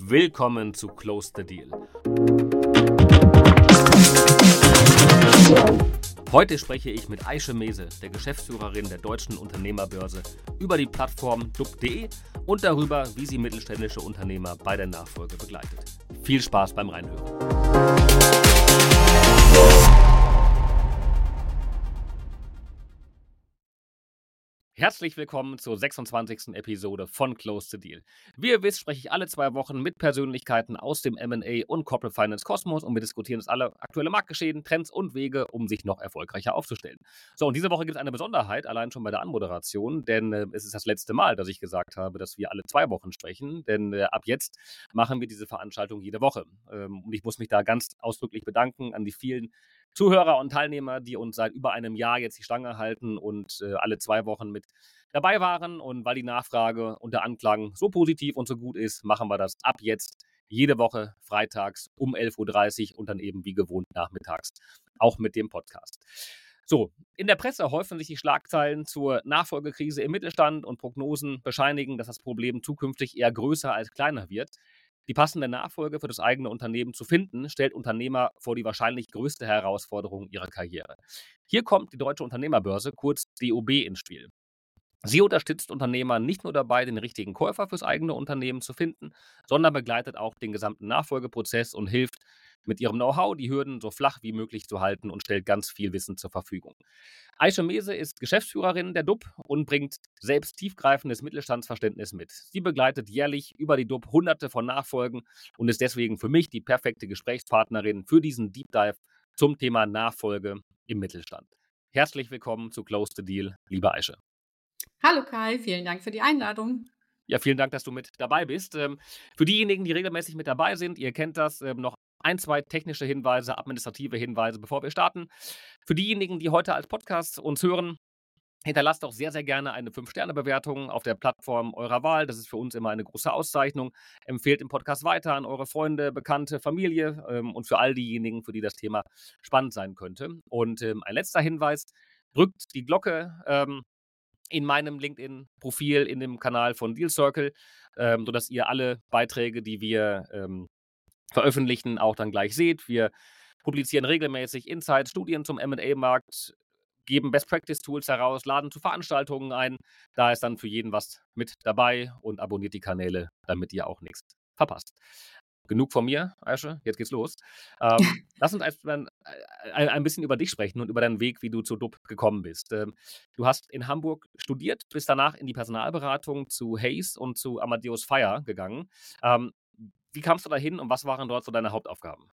Willkommen zu Close the Deal. Heute spreche ich mit Aische Mese, der Geschäftsführerin der Deutschen Unternehmerbörse, über die Plattform dub.de und darüber, wie sie mittelständische Unternehmer bei der Nachfolge begleitet. Viel Spaß beim Reinhören. Herzlich willkommen zur 26. Episode von Close the Deal. Wie ihr wisst, spreche ich alle zwei Wochen mit Persönlichkeiten aus dem MA und Corporate Finance Kosmos und wir diskutieren jetzt alle aktuelle Marktgeschehen, Trends und Wege, um sich noch erfolgreicher aufzustellen. So, und diese Woche gibt es eine Besonderheit, allein schon bei der Anmoderation, denn äh, es ist das letzte Mal, dass ich gesagt habe, dass wir alle zwei Wochen sprechen, denn äh, ab jetzt machen wir diese Veranstaltung jede Woche. Ähm, und ich muss mich da ganz ausdrücklich bedanken an die vielen Zuhörer und Teilnehmer, die uns seit über einem Jahr jetzt die Stange halten und äh, alle zwei Wochen mit dabei waren. Und weil die Nachfrage und der Anklang so positiv und so gut ist, machen wir das ab jetzt jede Woche freitags um 11.30 Uhr und dann eben wie gewohnt nachmittags, auch mit dem Podcast. So, in der Presse häufen sich die Schlagzeilen zur Nachfolgekrise im Mittelstand und Prognosen bescheinigen, dass das Problem zukünftig eher größer als kleiner wird. Die passende Nachfolge für das eigene Unternehmen zu finden, stellt Unternehmer vor die wahrscheinlich größte Herausforderung ihrer Karriere. Hier kommt die Deutsche Unternehmerbörse, kurz DOB, ins Spiel. Sie unterstützt Unternehmer nicht nur dabei, den richtigen Käufer fürs eigene Unternehmen zu finden, sondern begleitet auch den gesamten Nachfolgeprozess und hilft mit ihrem Know-how die Hürden so flach wie möglich zu halten und stellt ganz viel Wissen zur Verfügung. Aisha Mese ist Geschäftsführerin der DUB und bringt selbst tiefgreifendes Mittelstandsverständnis mit. Sie begleitet jährlich über die DUB hunderte von Nachfolgen und ist deswegen für mich die perfekte Gesprächspartnerin für diesen Deep Dive zum Thema Nachfolge im Mittelstand. Herzlich willkommen zu Close the Deal, liebe Aische. Hallo Kai, vielen Dank für die Einladung. Ja, vielen Dank, dass du mit dabei bist. Ähm, für diejenigen, die regelmäßig mit dabei sind, ihr kennt das, ähm, noch ein, zwei technische Hinweise, administrative Hinweise, bevor wir starten. Für diejenigen, die heute als Podcast uns hören, Hinterlasst doch sehr, sehr gerne eine 5-Sterne-Bewertung auf der Plattform eurer Wahl. Das ist für uns immer eine große Auszeichnung. Empfehlt den Podcast weiter an eure Freunde, Bekannte, Familie ähm, und für all diejenigen, für die das Thema spannend sein könnte. Und ein letzter Hinweis: drückt die Glocke in meinem LinkedIn-Profil, in dem Kanal von Deal Circle, ähm, sodass ihr alle Beiträge, die wir ähm, veröffentlichen, auch dann gleich seht. Wir publizieren regelmäßig Insights, Studien zum MA-Markt, geben Best Practice Tools heraus, laden zu Veranstaltungen ein. Da ist dann für jeden was mit dabei und abonniert die Kanäle, damit ihr auch nichts verpasst. Genug von mir, Aische, jetzt geht's los. Ähm, lass uns ein, ein, ein, bisschen über dich sprechen und über deinen Weg, wie du zu DUB gekommen bist. Ähm, du hast in Hamburg studiert, bist danach in die Personalberatung zu Hayes und zu Amadeus Fire gegangen. Ähm, wie kamst du da hin und was waren dort so deine Hauptaufgaben?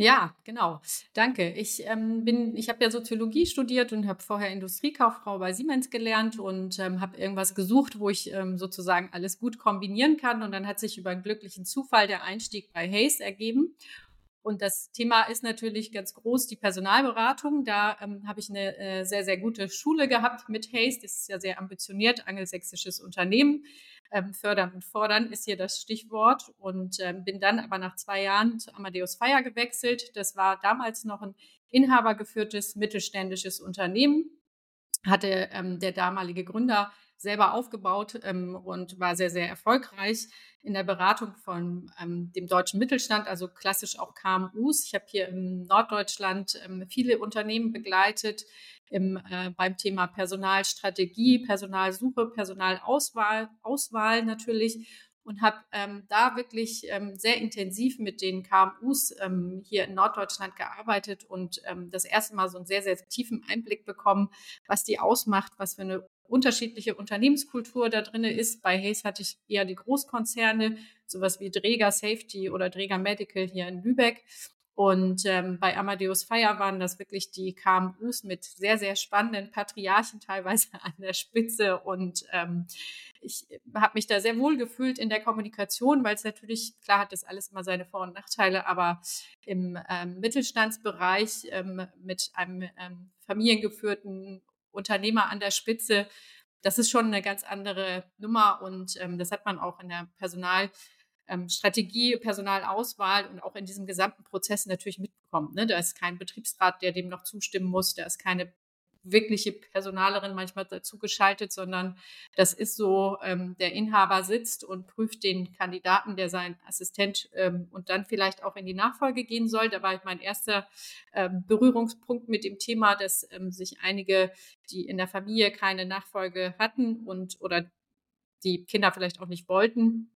Ja, genau. Danke. Ich ähm, bin, ich habe ja Soziologie studiert und habe vorher Industriekauffrau bei Siemens gelernt und ähm, habe irgendwas gesucht, wo ich ähm, sozusagen alles gut kombinieren kann. Und dann hat sich über einen glücklichen Zufall der Einstieg bei Hayes ergeben. Und das Thema ist natürlich ganz groß, die Personalberatung. Da ähm, habe ich eine äh, sehr, sehr gute Schule gehabt mit Hayes. Das ist ja sehr ambitioniert, angelsächsisches Unternehmen. Ähm, fördern und fordern ist hier das Stichwort. Und ähm, bin dann aber nach zwei Jahren zu Amadeus Fire gewechselt. Das war damals noch ein inhabergeführtes mittelständisches Unternehmen. Hatte ähm, der damalige Gründer selber aufgebaut ähm, und war sehr, sehr erfolgreich in der Beratung von ähm, dem deutschen Mittelstand, also klassisch auch KMUs. Ich habe hier im Norddeutschland ähm, viele Unternehmen begleitet im, äh, beim Thema Personalstrategie, Personalsuche, Personalauswahl, Auswahl natürlich und habe ähm, da wirklich ähm, sehr intensiv mit den KMUs ähm, hier in Norddeutschland gearbeitet und ähm, das erste Mal so einen sehr, sehr tiefen Einblick bekommen, was die ausmacht, was für eine unterschiedliche Unternehmenskultur da drin ist. Bei Hayes hatte ich eher die Großkonzerne, sowas wie Dräger Safety oder Dräger Medical hier in Lübeck. Und ähm, bei Amadeus Fire waren das wirklich die KMUs mit sehr, sehr spannenden Patriarchen teilweise an der Spitze. Und ähm, ich habe mich da sehr wohl gefühlt in der Kommunikation, weil es natürlich, klar hat das alles immer seine Vor- und Nachteile, aber im ähm, Mittelstandsbereich ähm, mit einem ähm, familiengeführten Unternehmer an der Spitze, das ist schon eine ganz andere Nummer und ähm, das hat man auch in der Personal- ähm, Personalauswahl und auch in diesem gesamten Prozess natürlich mitbekommen. Ne? Da ist kein Betriebsrat, der dem noch zustimmen muss, da ist keine wirkliche Personalerin manchmal dazu geschaltet, sondern das ist so, ähm, der Inhaber sitzt und prüft den Kandidaten, der sein Assistent ähm, und dann vielleicht auch in die Nachfolge gehen soll. Da war mein erster ähm, Berührungspunkt mit dem Thema, dass ähm, sich einige, die in der Familie keine Nachfolge hatten und oder die Kinder vielleicht auch nicht wollten,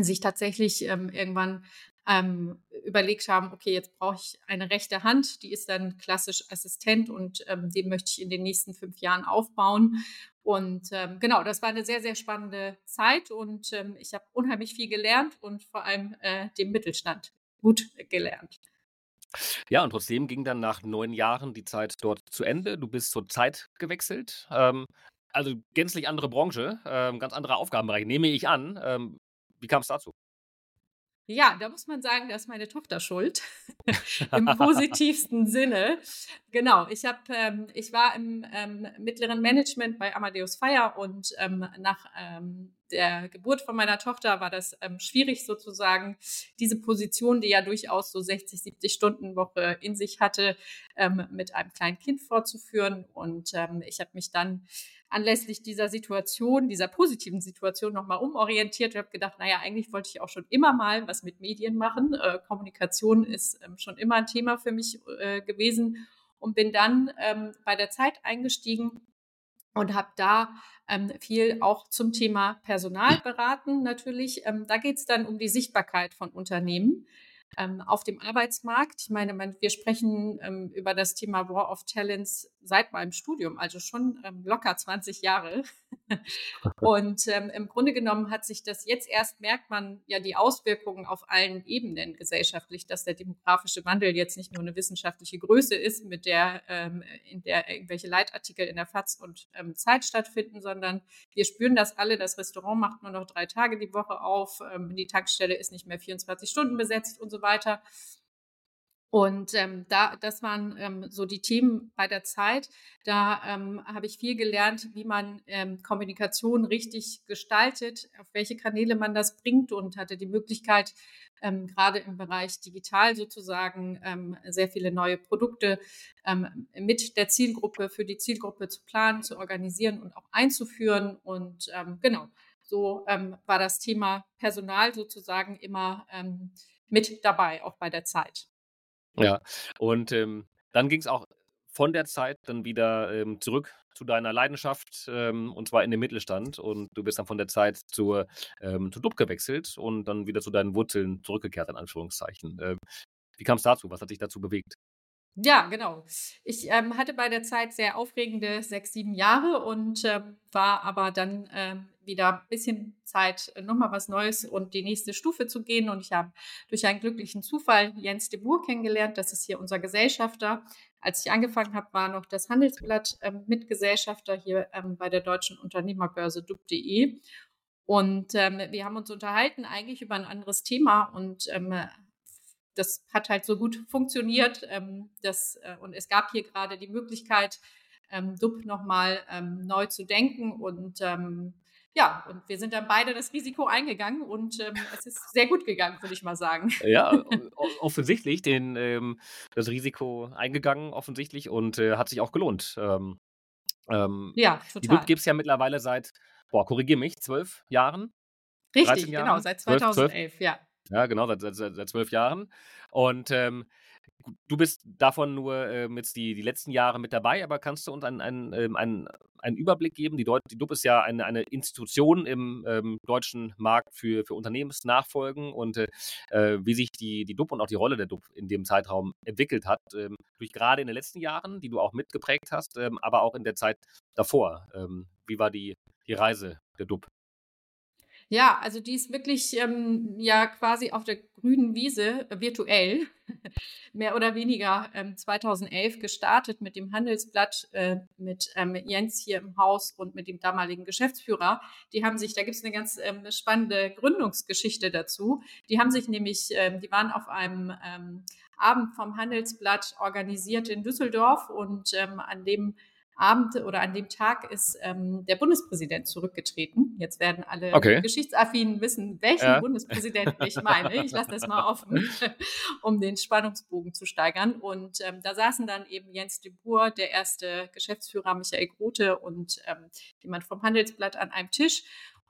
sich tatsächlich ähm, irgendwann ähm, überlegt haben, okay, jetzt brauche ich eine rechte Hand, die ist dann klassisch Assistent und ähm, den möchte ich in den nächsten fünf Jahren aufbauen. Und ähm, genau, das war eine sehr, sehr spannende Zeit und ähm, ich habe unheimlich viel gelernt und vor allem äh, dem Mittelstand gut gelernt. Ja, und trotzdem ging dann nach neun Jahren die Zeit dort zu Ende. Du bist zur Zeit gewechselt. Ähm, also gänzlich andere Branche, ähm, ganz andere Aufgabenbereiche, nehme ich an. Ähm, wie kam es dazu? Ja, da muss man sagen, da ist meine Tochter schuld. Im positivsten Sinne. Genau, ich habe, ähm, ich war im ähm, mittleren Management bei Amadeus Fire und ähm, nach ähm, der Geburt von meiner Tochter war das ähm, schwierig sozusagen, diese Position, die ja durchaus so 60, 70 Stunden Woche in sich hatte, ähm, mit einem kleinen Kind fortzuführen. Und ich habe mich dann anlässlich dieser Situation, dieser positiven Situation nochmal umorientiert und habe gedacht, naja, eigentlich wollte ich auch schon immer mal was mit Medien machen. Äh, Kommunikation ist ähm, schon immer ein Thema für mich äh, gewesen und bin dann ähm, bei der Zeit eingestiegen und habe da ähm, viel auch zum Thema Personal beraten natürlich. Ähm, da geht es dann um die Sichtbarkeit von Unternehmen ähm, auf dem Arbeitsmarkt. Ich meine, man, wir sprechen ähm, über das Thema War of Talents seit meinem Studium, also schon ähm, locker 20 Jahre. Und ähm, im Grunde genommen hat sich das jetzt erst, merkt man ja die Auswirkungen auf allen Ebenen gesellschaftlich, dass der demografische Wandel jetzt nicht nur eine wissenschaftliche Größe ist, mit der, ähm, in der irgendwelche Leitartikel in der FAZ und ähm, Zeit stattfinden, sondern wir spüren das alle. Das Restaurant macht nur noch drei Tage die Woche auf, die Tankstelle ist nicht mehr 24 Stunden besetzt und so weiter. Und ähm, da, das waren ähm, so die Themen bei der Zeit. Da ähm, habe ich viel gelernt, wie man ähm, Kommunikation richtig gestaltet, auf welche Kanäle man das bringt und hatte die Möglichkeit, ähm, gerade im Bereich digital sozusagen ähm, sehr viele neue Produkte mit der Zielgruppe für die Zielgruppe zu planen, zu organisieren und auch einzuführen. Und genau, so war das Thema Personal sozusagen immer mit dabei, auch bei der Zeit. Ja, und, ähm, dann es auch von der Zeit dann wieder, ähm, zurück zu deiner Leidenschaft, ähm, und zwar in den Mittelstand. Und du bist dann von der Zeit zur, ähm, zu DUB gewechselt und dann wieder zu deinen Wurzeln zurückgekehrt, in Anführungszeichen. Ähm, wie es dazu? Was hat dich dazu bewegt? Ja, genau. Ich ähm, hatte bei der Zeit sehr aufregende sechs, sieben Jahre und ähm, war aber dann ähm, wieder ein bisschen Zeit, äh, nochmal was Neues und die nächste Stufe zu gehen. Und ich habe durch einen glücklichen Zufall Jens de Boer kennengelernt. Das ist hier unser Gesellschafter. Als ich angefangen habe, war noch das Handelsblatt ähm, Mitgesellschafter hier ähm, bei der deutschen Unternehmerbörse dub.de. Und ähm, wir haben uns unterhalten eigentlich über ein anderes Thema und ähm, das hat halt so gut funktioniert. Ähm, das, äh, und es gab hier gerade die Möglichkeit, ähm, DUB nochmal ähm, neu zu denken. Und ähm, ja, und wir sind dann beide das Risiko eingegangen und ähm, es ist sehr gut gegangen, würde ich mal sagen. Ja, offensichtlich den, ähm, das Risiko eingegangen, offensichtlich, und äh, hat sich auch gelohnt. Ähm, ähm, ja, total. Die DUB gibt es ja mittlerweile seit, boah, korrigier mich, zwölf Jahren? Richtig, genau, seit 2011, 12, 12? ja. Ja, genau, seit, seit, seit zwölf Jahren. Und ähm, du bist davon nur ähm, jetzt die, die letzten Jahre mit dabei, aber kannst du uns einen, einen, ähm, einen, einen Überblick geben? Die, Deut die DUB ist ja eine, eine Institution im ähm, deutschen Markt für, für Unternehmensnachfolgen und äh, äh wie sich die, die DUB und auch die Rolle der DUB in dem Zeitraum entwickelt hat, ähm, durch gerade in den letzten Jahren, die du auch mitgeprägt hast, aber auch in der Zeit davor. Wie war die, die Reise der DUB? Ja, also die ist wirklich ähm, ja quasi auf der grünen Wiese äh, virtuell, mehr oder weniger ähm, 2011 gestartet mit dem Handelsblatt, äh, mit ähm, Jens hier im Haus und mit dem damaligen Geschäftsführer. Die haben sich, da gibt es eine ganz ähm, spannende Gründungsgeschichte dazu. Die haben sich nämlich, ähm, die waren auf einem ähm, Abend vom Handelsblatt organisiert in Düsseldorf und an dem Abend oder an dem Tag ist ähm, der Bundespräsident zurückgetreten. Jetzt werden alle Okay. Geschichtsaffinen wissen, welchen Ja. Bundespräsidenten ich meine. Ich lasse das mal offen, um den Spannungsbogen zu steigern. Und ähm, da saßen dann eben Jens de Boer, der erste Geschäftsführer Michael Grote und ähm, jemand vom Handelsblatt an einem Tisch.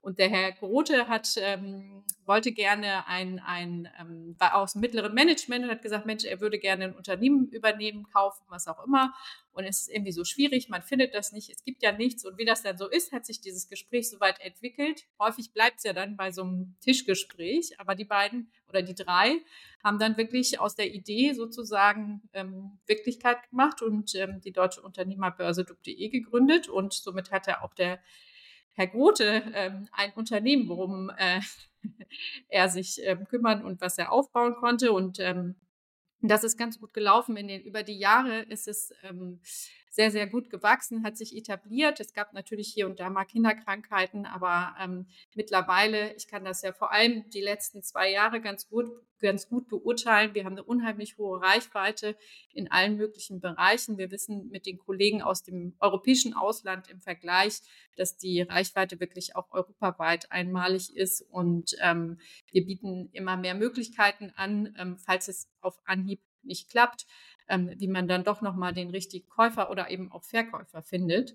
Und der Herr Grote hat, ähm, wollte gerne ein, ein ähm, war aus dem mittleren Management und hat gesagt, Mensch, er würde gerne ein Unternehmen übernehmen, kaufen, was auch immer. Und es ist irgendwie so schwierig, man findet das nicht, es gibt ja nichts. Und wie das dann so ist, hat sich dieses Gespräch soweit entwickelt. Häufig bleibt es ja dann bei so einem Tischgespräch, aber die beiden oder die drei haben dann wirklich aus der Idee sozusagen ähm, Wirklichkeit gemacht und ähm, die deutsche Unternehmerbörse DUB.de gegründet. Und somit hat er auch der Herr Grote ähm, ein Unternehmen, worum äh, er sich ähm, kümmern und was er aufbauen konnte. Und ähm, das ist ganz gut gelaufen. Den, über die Jahre ist es ähm, sehr, sehr gut gewachsen, hat sich etabliert. Es gab natürlich hier und da mal Kinderkrankheiten, aber ähm, mittlerweile, ich kann das ja vor allem die letzten zwei Jahre ganz gut, ganz gut beurteilen. Wir haben eine unheimlich hohe Reichweite in allen möglichen Bereichen. Wir wissen mit den Kollegen aus dem europäischen Ausland im Vergleich, dass die Reichweite wirklich auch europaweit einmalig ist und ähm, wir bieten immer mehr Möglichkeiten an, ähm, falls es auf Anhieb nicht klappt ähm, wie man dann doch nochmal den richtigen Käufer oder eben auch Verkäufer findet.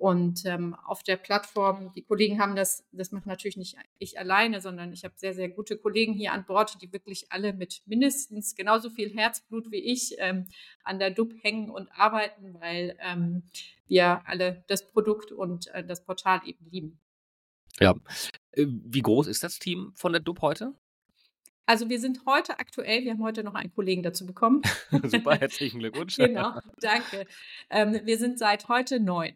Und ähm, auf der Plattform, die Kollegen haben das, das macht natürlich nicht ich alleine, sondern ich habe sehr, sehr gute Kollegen hier an Bord, die wirklich alle mit mindestens genauso viel Herzblut wie ich ähm, an der DUB hängen und arbeiten, weil ähm, wir alle das Produkt und äh, das Portal eben lieben. Ja. Äh, Wie groß ist das Team von der DUB heute? Also wir sind heute aktuell, wir haben heute noch einen Kollegen dazu bekommen. Super, herzlichen Glückwunsch. genau, danke. Ähm, wir sind seit heute neun.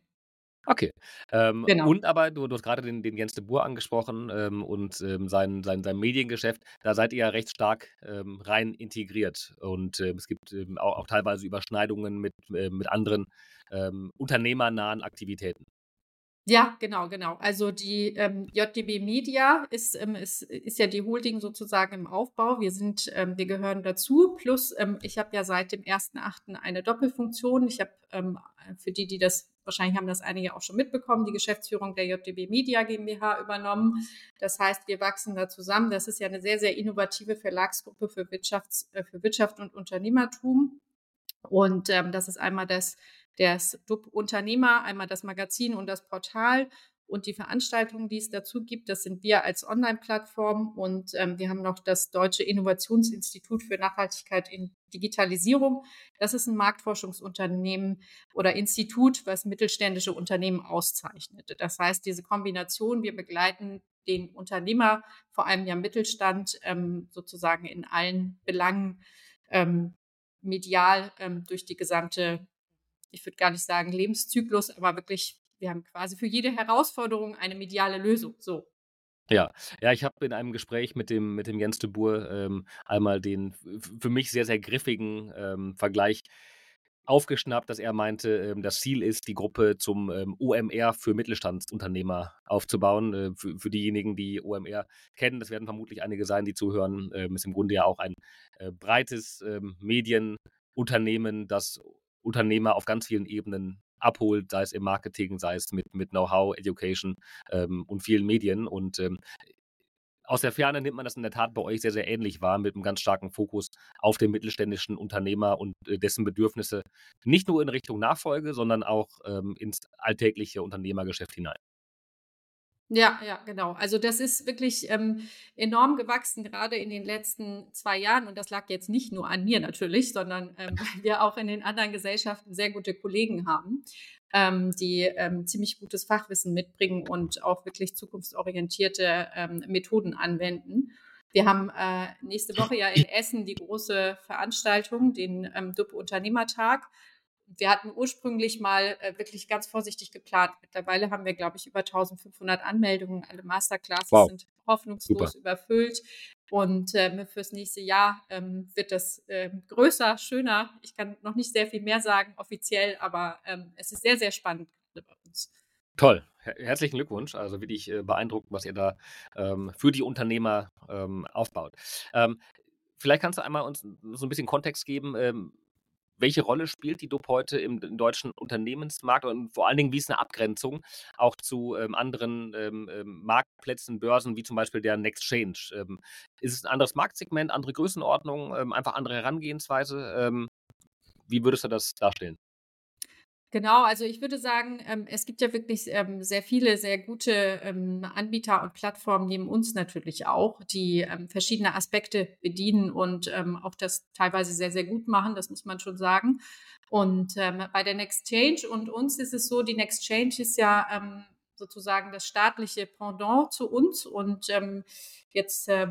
Okay. Ähm, Genau. und aber du, du hast gerade den, den Jens de Boer angesprochen ähm, und ähm, sein, sein, sein Mediengeschäft. Da seid ihr ja recht stark ähm, rein integriert. Und ähm, es gibt ähm, auch, auch teilweise Überschneidungen mit, äh, mit anderen unternehmernahen Aktivitäten. Ja, genau, genau. Also die ähm, JDB Media ist, ähm, ist, ist ja die Holding sozusagen im Aufbau. Wir sind, ähm, wir gehören dazu. Plus, ähm, ich habe ja seit dem 1.8. eine Doppelfunktion. Ich habe ähm, für die, die das wahrscheinlich haben das einige auch schon mitbekommen, die Geschäftsführung der JDB Media GmbH übernommen. Das heißt, wir wachsen da zusammen. Das ist ja eine sehr, sehr innovative Verlagsgruppe für, Wirtschafts-, äh, für Wirtschaft und Unternehmertum. Und ähm, das ist einmal das, das DUB Unternehmer, einmal das Magazin und das Portal und die Veranstaltungen, die es dazu gibt. Das sind wir als Online-Plattform und ähm, wir haben noch das Deutsche Innovationsinstitut für Nachhaltigkeit in Digitalisierung. Das ist ein Marktforschungsunternehmen oder Institut, was mittelständische Unternehmen auszeichnet. Das heißt, diese Kombination, wir begleiten den Unternehmer, vor allem ja Mittelstand, ähm, sozusagen in allen Belangen ähm, medial ähm, durch die gesamte, ich würde gar nicht sagen Lebenszyklus, aber wirklich, wir haben quasi für jede Herausforderung eine mediale Lösung. So. Ja, ja, ich habe in einem Gespräch mit dem, mit dem Jens de Boer ähm, einmal den für mich sehr, sehr griffigen ähm, Vergleich aufgeschnappt, dass er meinte, ähm, das Ziel ist, die Gruppe zum ähm, OMR für Mittelstandsunternehmer aufzubauen. Äh, für, für diejenigen, die OMR kennen, das werden vermutlich einige sein, die zuhören, ähm, ist im Grunde ja auch ein äh, breites ähm, Medienunternehmen, das Unternehmer auf ganz vielen Ebenen abholt, sei es im Marketing, sei es mit, mit Know-how, Education ähm, und vielen Medien. Und ähm, aus der Ferne nimmt man das in der Tat bei euch sehr, sehr ähnlich wahr, mit einem ganz starken Fokus auf den mittelständischen Unternehmer und äh, dessen Bedürfnisse nicht nur in Richtung Nachfolge, sondern auch ähm, ins alltägliche Unternehmergeschäft hinein. Ja, ja, genau. Also das ist wirklich ähm, enorm gewachsen, gerade in den letzten zwei Jahren. Und das lag jetzt nicht nur an mir natürlich, sondern ähm, weil wir auch in den anderen Gesellschaften sehr gute Kollegen haben, ähm, die ähm, ziemlich gutes Fachwissen mitbringen und auch wirklich zukunftsorientierte ähm, Methoden anwenden. Wir haben äh, nächste Woche ja in Essen die große Veranstaltung, den ähm, DUP Unternehmertag. Wir hatten ursprünglich mal äh, wirklich ganz vorsichtig geplant. Mittlerweile haben wir, glaube ich, über 1500 Anmeldungen. Alle Masterclasses Wow. sind hoffnungslos Super. überfüllt. Und ähm, fürs nächste Jahr ähm, wird das ähm, größer, schöner. Ich kann noch nicht sehr viel mehr sagen offiziell, aber ähm, es ist sehr, sehr spannend gerade bei uns. Toll. Her herzlichen Glückwunsch. Also wirklich äh, beeindruckend, was ihr da ähm, für die Unternehmer ähm, aufbaut. Ähm, vielleicht kannst du einmal uns so ein bisschen Kontext geben. Welche Rolle spielt die DUP heute im, deutschen Unternehmensmarkt und vor allen Dingen, wie ist eine Abgrenzung auch zu ähm, anderen ähm, ähm Marktplätzen, Börsen, wie zum Beispiel der Nextchange? Ähm, ist es ein anderes Marktsegment, andere Größenordnung, ähm, einfach andere Herangehensweise? Ähm, wie würdest du das darstellen? Genau, also ich würde sagen, ähm, es gibt ja wirklich ähm, sehr viele, sehr gute ähm, Anbieter und Plattformen neben uns natürlich auch, die ähm, verschiedene Aspekte bedienen und ähm, auch das teilweise sehr, sehr gut machen, das muss man schon sagen. Und ähm, bei der Next Change und uns ist es so, die Next Change ist ja sozusagen das staatliche Pendant zu uns und jetzt äh,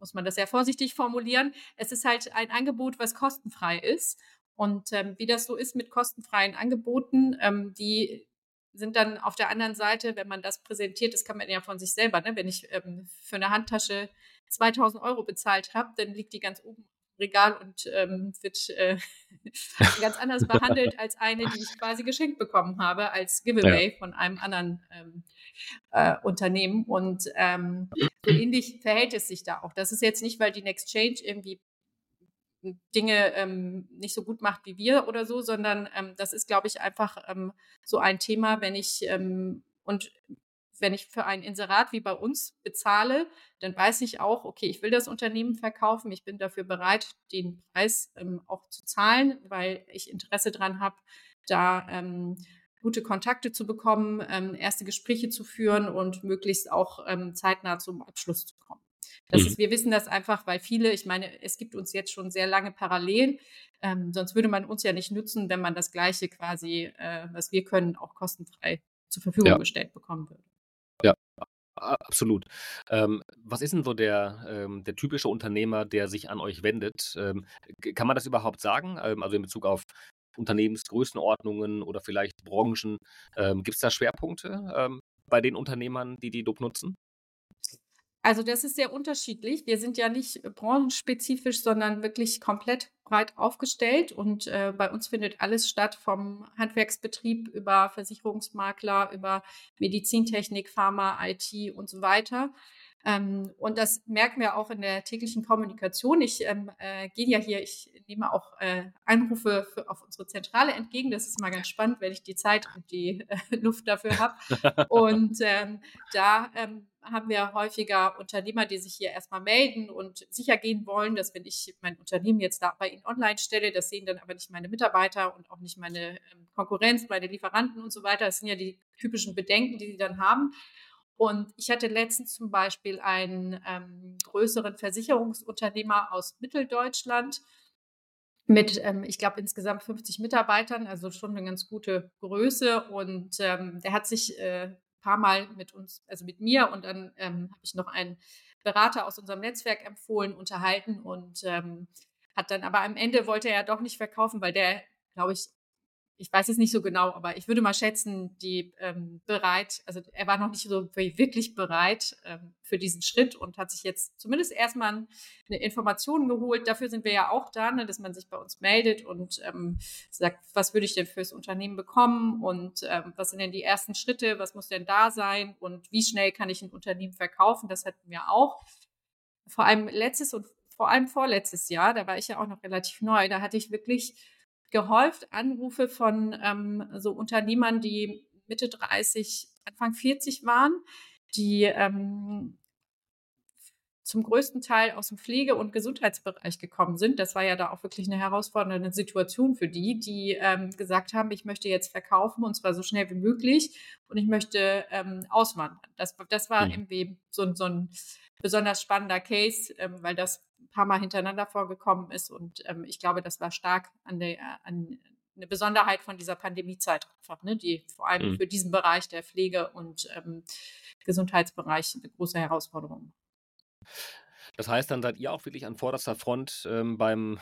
muss man das sehr vorsichtig formulieren. Es ist halt ein Angebot, was kostenfrei ist. Und ähm, wie das so ist mit kostenfreien Angeboten, ähm, die sind dann auf der anderen Seite, wenn man das präsentiert, das kann man ja von sich selber, ne? wenn ich ähm, für eine Handtasche 2000 Euro bezahlt habe, dann liegt die ganz oben im Regal und ähm, wird äh, ganz anders behandelt als eine, die ich quasi geschenkt bekommen habe als Giveaway ja. von einem anderen ähm, äh, Unternehmen. Und ähm, so ähnlich verhält es sich da auch. Das ist jetzt nicht, weil die Next Change irgendwie Dinge ähm, nicht so gut macht wie wir oder so, sondern ähm, das ist, glaube ich, einfach ähm, so ein Thema, wenn ich ähm, und wenn ich für ein Inserat wie bei uns bezahle, dann weiß ich auch, okay, ich will das Unternehmen verkaufen, ich bin dafür bereit, den Preis ähm, auch zu zahlen, weil ich Interesse daran habe, da ähm, gute Kontakte zu bekommen, erste Gespräche zu führen und möglichst auch zeitnah zum Abschluss zu kommen. Das mhm. ist, wir wissen das einfach, weil viele, ich meine, es gibt uns jetzt schon sehr lange parallel. Ähm, sonst würde man uns ja nicht nutzen, wenn man das Gleiche quasi, äh, was wir können, auch kostenfrei zur Verfügung ja. gestellt bekommen würde. Ja, absolut. Ähm, was ist denn so der, ähm, der typische Unternehmer, der sich an euch wendet? Ähm, kann man das überhaupt sagen? Ähm, also in Bezug auf Unternehmensgrößenordnungen oder vielleicht Branchen. Ähm, Gibt es da Schwerpunkte bei den Unternehmern, die die DOP nutzen? Also das ist sehr unterschiedlich. Wir sind ja nicht branchenspezifisch, sondern wirklich komplett breit aufgestellt. Und äh, bei uns findet alles statt, vom Handwerksbetrieb über Versicherungsmakler, über Medizintechnik, Pharma, IT und so weiter. Ähm, und das merken wir auch in der täglichen Kommunikation. Ich ähm, äh, gehe ja hier, ich nehme auch äh, Anrufe für, auf unsere Zentrale entgegen. Das ist mal ganz spannend, wenn ich die Zeit und die äh, Luft dafür habe. und ähm, da ähm, haben wir häufiger Unternehmer, die sich hier erstmal melden und sicher gehen wollen, dass wenn ich mein Unternehmen jetzt da bei ihnen online stelle, das sehen dann aber nicht meine Mitarbeiter und auch nicht meine ähm, Konkurrenz, meine Lieferanten und so weiter. Das sind ja die typischen Bedenken, die sie dann haben. Und ich hatte letztens zum Beispiel einen ähm, größeren Versicherungsunternehmer aus Mitteldeutschland mit, ähm, ich glaube, insgesamt 50 Mitarbeitern, also schon eine ganz gute Größe. Und ähm, der hat sich äh, paar Mal mit uns, also mit mir und dann ähm, habe ich noch einen Berater aus unserem Netzwerk empfohlen, unterhalten und ähm, hat dann aber am Ende wollte er ja doch nicht verkaufen, weil der, glaube ich, ich weiß es nicht so genau, aber ich würde mal schätzen, die ähm, bereit, also er war noch nicht so wirklich bereit ähm, für diesen Schritt und hat sich jetzt zumindest erstmal eine Information geholt. Dafür sind wir ja auch da, ne, dass man sich bei uns meldet und ähm, sagt, was würde ich denn fürs Unternehmen bekommen und ähm, was sind denn die ersten Schritte, was muss denn da sein und wie schnell kann ich ein Unternehmen verkaufen? Das hatten wir auch. Vor allem letztes und vor allem vorletztes Jahr, da war ich ja auch noch relativ neu, da hatte ich wirklich gehäuft Anrufe von ähm, so Unternehmern, die Mitte 30, Anfang 40 waren, die ähm, zum größten Teil aus dem Pflege- und Gesundheitsbereich gekommen sind. Das war ja da auch wirklich eine herausfordernde Situation für die, die ähm, gesagt haben, ich möchte jetzt verkaufen und zwar so schnell wie möglich und ich möchte ähm, auswandern. Das, das war mhm. irgendwie so, so, ein besonders spannender Case, ähm, weil das ein paar Mal hintereinander vorgekommen ist. Und ähm, ich glaube, das war stark an, der, an eine Besonderheit von dieser Pandemiezeit einfach, ne, die vor allem mhm. für diesen Bereich der Pflege und ähm, Gesundheitsbereich eine große Herausforderung. Das heißt, dann seid ihr auch wirklich an vorderster Front ähm, beim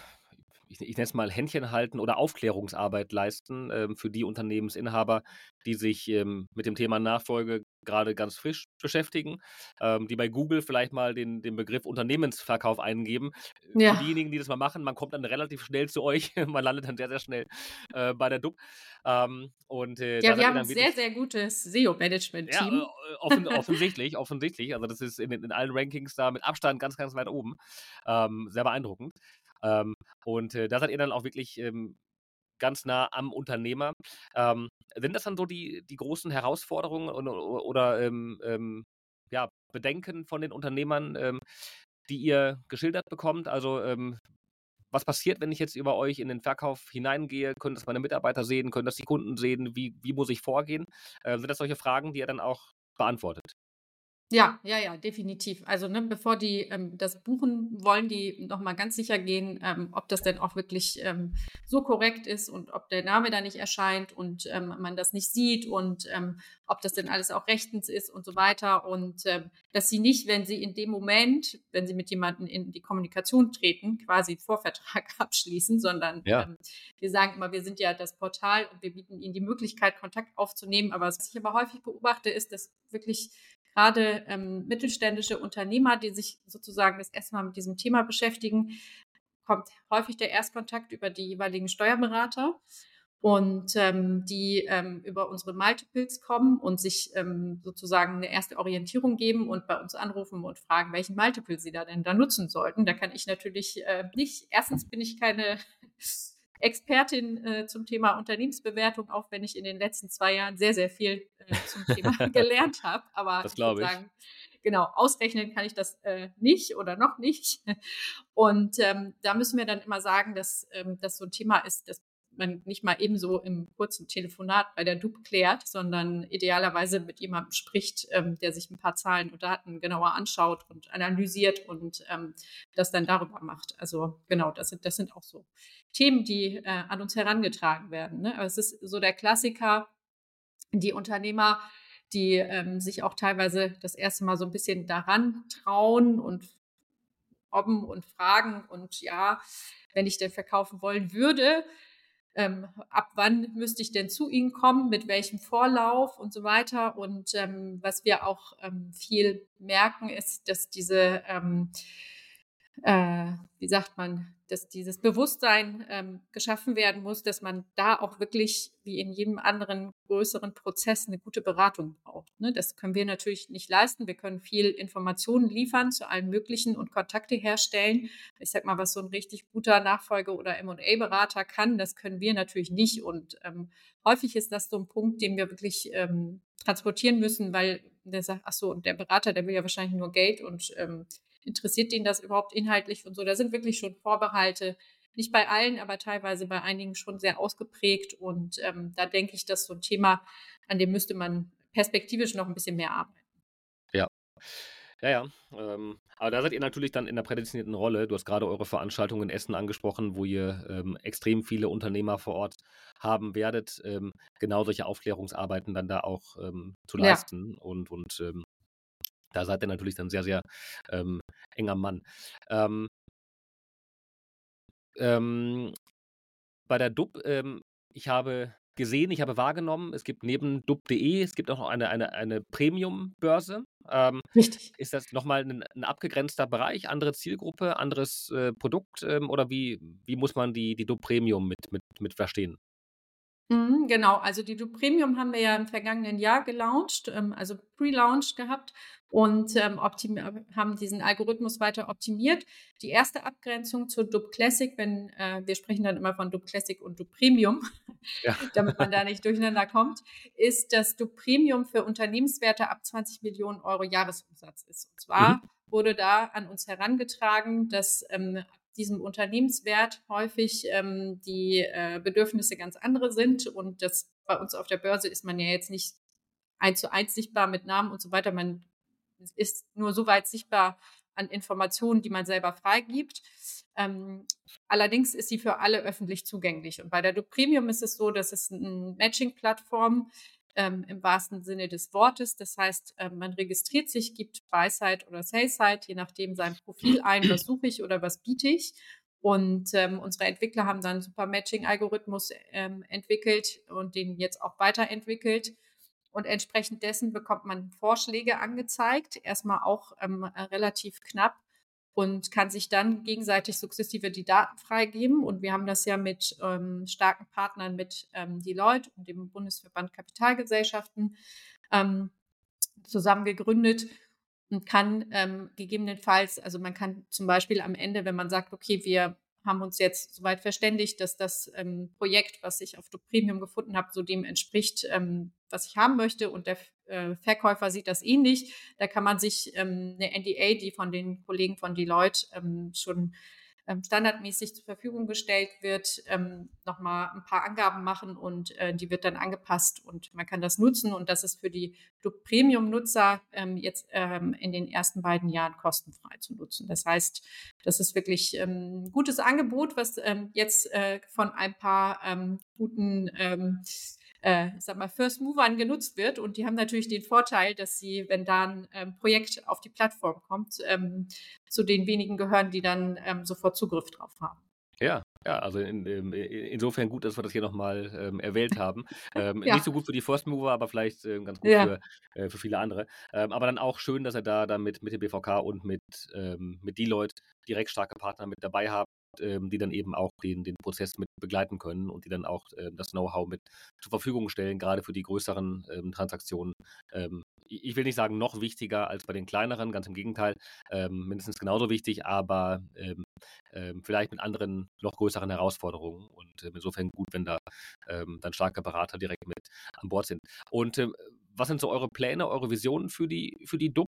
ich, ich nenne es mal Händchen halten oder Aufklärungsarbeit leisten ähm, für die Unternehmensinhaber, die sich ähm, mit dem Thema Nachfolge gerade ganz frisch beschäftigen, ähm, die bei Google vielleicht mal den, den Begriff Unternehmensverkauf eingeben. Ja. Für diejenigen, die das mal machen, man kommt dann relativ schnell zu euch, man landet dann sehr, sehr schnell äh, bei der DUB. Ähm, und, äh, ja, wir haben ein sehr, sehr gutes SEO-Management-Team. Ja, äh, offen, offensichtlich, offensichtlich. Also das ist in, in allen Rankings da mit Abstand ganz, ganz weit oben. Ähm, sehr beeindruckend. Ähm, Und äh, da seid ihr dann auch wirklich ähm, ganz nah am Unternehmer. Ähm, sind das dann so die, die großen Herausforderungen oder, oder ähm, ähm, ja, Bedenken von den Unternehmern, ähm, die ihr geschildert bekommt? Also ähm, was passiert, wenn ich jetzt über euch in den Verkauf hineingehe? Können das meine Mitarbeiter sehen? Können das die Kunden sehen? Wie, wie muss ich vorgehen? Äh, sind das solche Fragen, die ihr dann auch beantwortet? Ja, ja, ja, definitiv. Also, ne, bevor die ähm, das buchen, wollen die noch mal ganz sicher gehen, ähm, ob das denn auch wirklich ähm, so korrekt ist und ob der Name da nicht erscheint und ähm, man das nicht sieht und ähm, ob das denn alles auch rechtens ist und so weiter. Und ähm, dass sie nicht, wenn sie in dem Moment, wenn sie mit jemandem in die Kommunikation treten, quasi Vorvertrag abschließen, sondern Ja. wir sagen immer, wir sind ja das Portal und wir bieten ihnen die Möglichkeit, Kontakt aufzunehmen. Aber was ich aber häufig beobachte, ist, dass wirklich gerade ähm, mittelständische Unternehmer, die sich sozusagen das erste Mal mit diesem Thema beschäftigen, kommt häufig der Erstkontakt über die jeweiligen Steuerberater und ähm, die ähm, über unsere Multiples kommen und sich ähm, sozusagen eine erste Orientierung geben und bei uns anrufen und fragen, welchen Multiple sie da denn da nutzen sollten. Da kann ich natürlich äh, nicht, erstens bin ich keine Expertin äh, zum Thema Unternehmensbewertung, auch wenn ich in den letzten zwei Jahren sehr, sehr viel äh, zum Thema gelernt habe. Aber Das glaube ich. sagen, genau, ausrechnen kann ich das äh, nicht oder noch nicht. Und ähm, da müssen wir dann immer sagen, dass ähm, das so ein Thema ist, das man nicht mal ebenso im kurzen Telefonat bei der DUB klärt, sondern idealerweise mit jemandem spricht, ähm, der sich ein paar Zahlen und Daten genauer anschaut und analysiert und ähm, das dann darüber macht. Also genau, das sind, das sind auch so Themen, die äh, an uns herangetragen werden. Ne? Aber es ist so der Klassiker, die Unternehmer, die ähm, sich auch teilweise das erste Mal so ein bisschen daran trauen und obben und fragen und ja, wenn ich denn verkaufen wollen würde, ähm, ab wann müsste ich denn zu Ihnen kommen, mit welchem Vorlauf und so weiter. Und ähm, was wir auch ähm, viel merken, ist, dass diese, ähm, äh, wie sagt man, dass dieses Bewusstsein ähm, geschaffen werden muss, dass man da auch wirklich, wie in jedem anderen größeren Prozess, eine gute Beratung braucht. Ne? Das können wir natürlich nicht leisten. Wir können viel Informationen liefern zu allen möglichen und Kontakte herstellen. Ich sag mal, was so ein richtig guter Nachfolge- oder M&A-Berater kann, das können wir natürlich nicht. Und ähm, häufig ist das so ein Punkt, den wir wirklich ähm, transportieren müssen, weil der sagt, ach so, und der Berater, der will ja wahrscheinlich nur Geld und ähm, interessiert den das überhaupt inhaltlich und so. Da sind wirklich schon Vorbehalte, nicht bei allen, aber teilweise bei einigen schon sehr ausgeprägt. Und ähm, da denke ich, dass so ein Thema, an dem müsste man perspektivisch noch ein bisschen mehr arbeiten. Ja. Ja, ja. Ähm, aber da seid ihr natürlich dann in der prädestinierten Rolle. Du hast gerade eure Veranstaltung in Essen angesprochen, wo ihr ähm, extrem viele Unternehmer vor Ort haben werdet, ähm, genau solche Aufklärungsarbeiten dann da auch ähm, zu Ja. leisten. Und, und ähm, da seid ihr natürlich dann sehr, sehr ähm, enger Mann. Ähm, ähm, bei der DUB, ähm, ich habe gesehen, ich habe wahrgenommen, es gibt neben dub.de, es gibt auch noch eine, eine, eine Premium-Börse. Ähm, Richtig. ist das nochmal ein, ein abgegrenzter Bereich, andere Zielgruppe, anderes äh, Produkt ähm, oder wie, wie muss man die, die DUB Premium mit, mit, mit verstehen? Mhm, genau, also die Du Premium haben wir ja im vergangenen Jahr gelauncht, ähm, also pre-launch gehabt und ähm, haben diesen Algorithmus weiter optimiert. Die erste Abgrenzung zur Dub Classic, wenn äh, wir sprechen dann immer von Dub Classic und Dub Premium, Ja. damit man da nicht durcheinander kommt, ist, dass Dub Premium für Unternehmenswerte ab 20 Millionen Euro Jahresumsatz ist. Und zwar wurde da an uns herangetragen, dass ähm, diesem Unternehmenswert häufig ähm, die äh, Bedürfnisse ganz andere sind und das bei uns auf der Börse ist man ja jetzt nicht eins zu eins sichtbar mit Namen und so weiter. Man ist nur so weit sichtbar an Informationen, die man selber freigibt. Ähm, allerdings ist sie für alle öffentlich zugänglich. Und bei der Premium ist es so, dass es eine Matching-Plattform ähm, im wahrsten Sinne des Wortes. Das heißt, ähm, man registriert sich, gibt Buy-Side oder Sell-Side, je nachdem sein Profil ein, was suche ich oder was biete ich. Und ähm, unsere Entwickler haben dann einen super Matching-Algorithmus ähm, entwickelt und den jetzt auch weiterentwickelt. Und entsprechend dessen bekommt man Vorschläge angezeigt, erstmal auch ähm, relativ knapp und kann sich dann gegenseitig sukzessive die Daten freigeben. Und wir haben das ja mit ähm, starken Partnern, mit ähm, Deloitte und dem Bundesverband Kapitalgesellschaften ähm, zusammen gegründet und kann ähm, gegebenenfalls, also man kann zum Beispiel am Ende, wenn man sagt, okay, wir haben uns jetzt soweit verständigt, dass das ähm, Projekt, was ich auf Dup Premium gefunden habe, so dem entspricht, ähm, was ich haben möchte. Und der äh, Verkäufer sieht das ähnlich. Da kann man sich ähm, eine NDA, die von den Kollegen von Deloitte ähm, schon ähm, standardmäßig zur Verfügung gestellt wird, ähm, nochmal ein paar Angaben machen und äh, die wird dann angepasst und man kann das nutzen und das ist für die Premium-Nutzer ähm, jetzt ähm, in den ersten beiden Jahren kostenfrei zu nutzen. Das heißt, das ist wirklich ähm, ein gutes Angebot, was ähm, jetzt äh, von ein paar ähm, guten ähm, äh, ich sag mal, First Movern genutzt wird. Und die haben natürlich den Vorteil, dass sie, wenn da ein ähm, Projekt auf die Plattform kommt, ähm, zu den wenigen gehören, die dann ähm, sofort Zugriff drauf haben. Ja, ja, also in, in, insofern gut, dass wir das hier nochmal ähm, erwähnt haben. Ähm, ja. Nicht so gut für die First Mover, aber vielleicht ähm, ganz gut ja. für, äh, für viele andere. Ähm, aber dann auch schön, dass er da dann mit, mit dem BVK und mit, ähm, mit Deloitte direkt starke Partner mit dabei haben ähm, die dann eben auch den, den Prozess mit begleiten können und die dann auch äh, das Know-how mit zur Verfügung stellen, gerade für die größeren ähm, Transaktionen. Ähm, ich will nicht sagen noch wichtiger als bei den kleineren, ganz im Gegenteil, ähm, mindestens genauso wichtig, aber ähm, ähm, vielleicht mit anderen, noch größeren Herausforderungen. Und äh, insofern gut, wenn da dann starke Berater direkt mit an Bord sind. Und äh, was sind so eure Pläne, eure Visionen für die, für die DUB?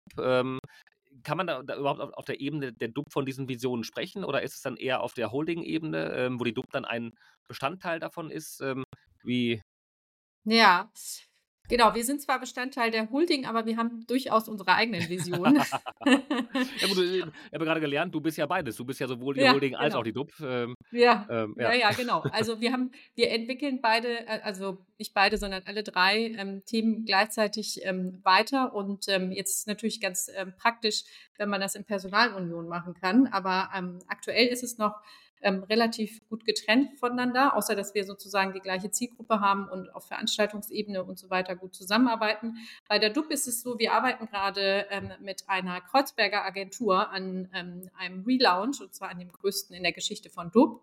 Kann man da, da überhaupt auf, auf, der Ebene der DUB von diesen Visionen sprechen oder ist es dann eher auf der Holding-Ebene, ähm, wo die DUB dann ein Bestandteil davon ist? Ähm, wie? Ja, Genau, wir sind zwar Bestandteil der Holding, aber wir haben durchaus unsere eigenen Visionen. ja, gut, ich habe gerade gelernt, du bist ja beides. Du bist ja sowohl die ja, Holding genau. als auch die DUB. Ähm, ja. Ähm, ja. ja, ja, genau. Also wir haben, wir entwickeln beide, äh, also nicht beide, sondern alle drei ähm, Themen gleichzeitig ähm, weiter. Und ähm, jetzt ist natürlich ganz ähm, praktisch, wenn man das in Personalunion machen kann. Aber aktuell ist es noch ähm, relativ gut getrennt voneinander, außer dass wir sozusagen die gleiche Zielgruppe haben und auf Veranstaltungsebene und so weiter gut zusammenarbeiten. Bei der DUB ist es so, wir arbeiten gerade ähm, mit einer Kreuzberger Agentur an ähm, einem Relaunch, und zwar an dem größten in der Geschichte von DUB.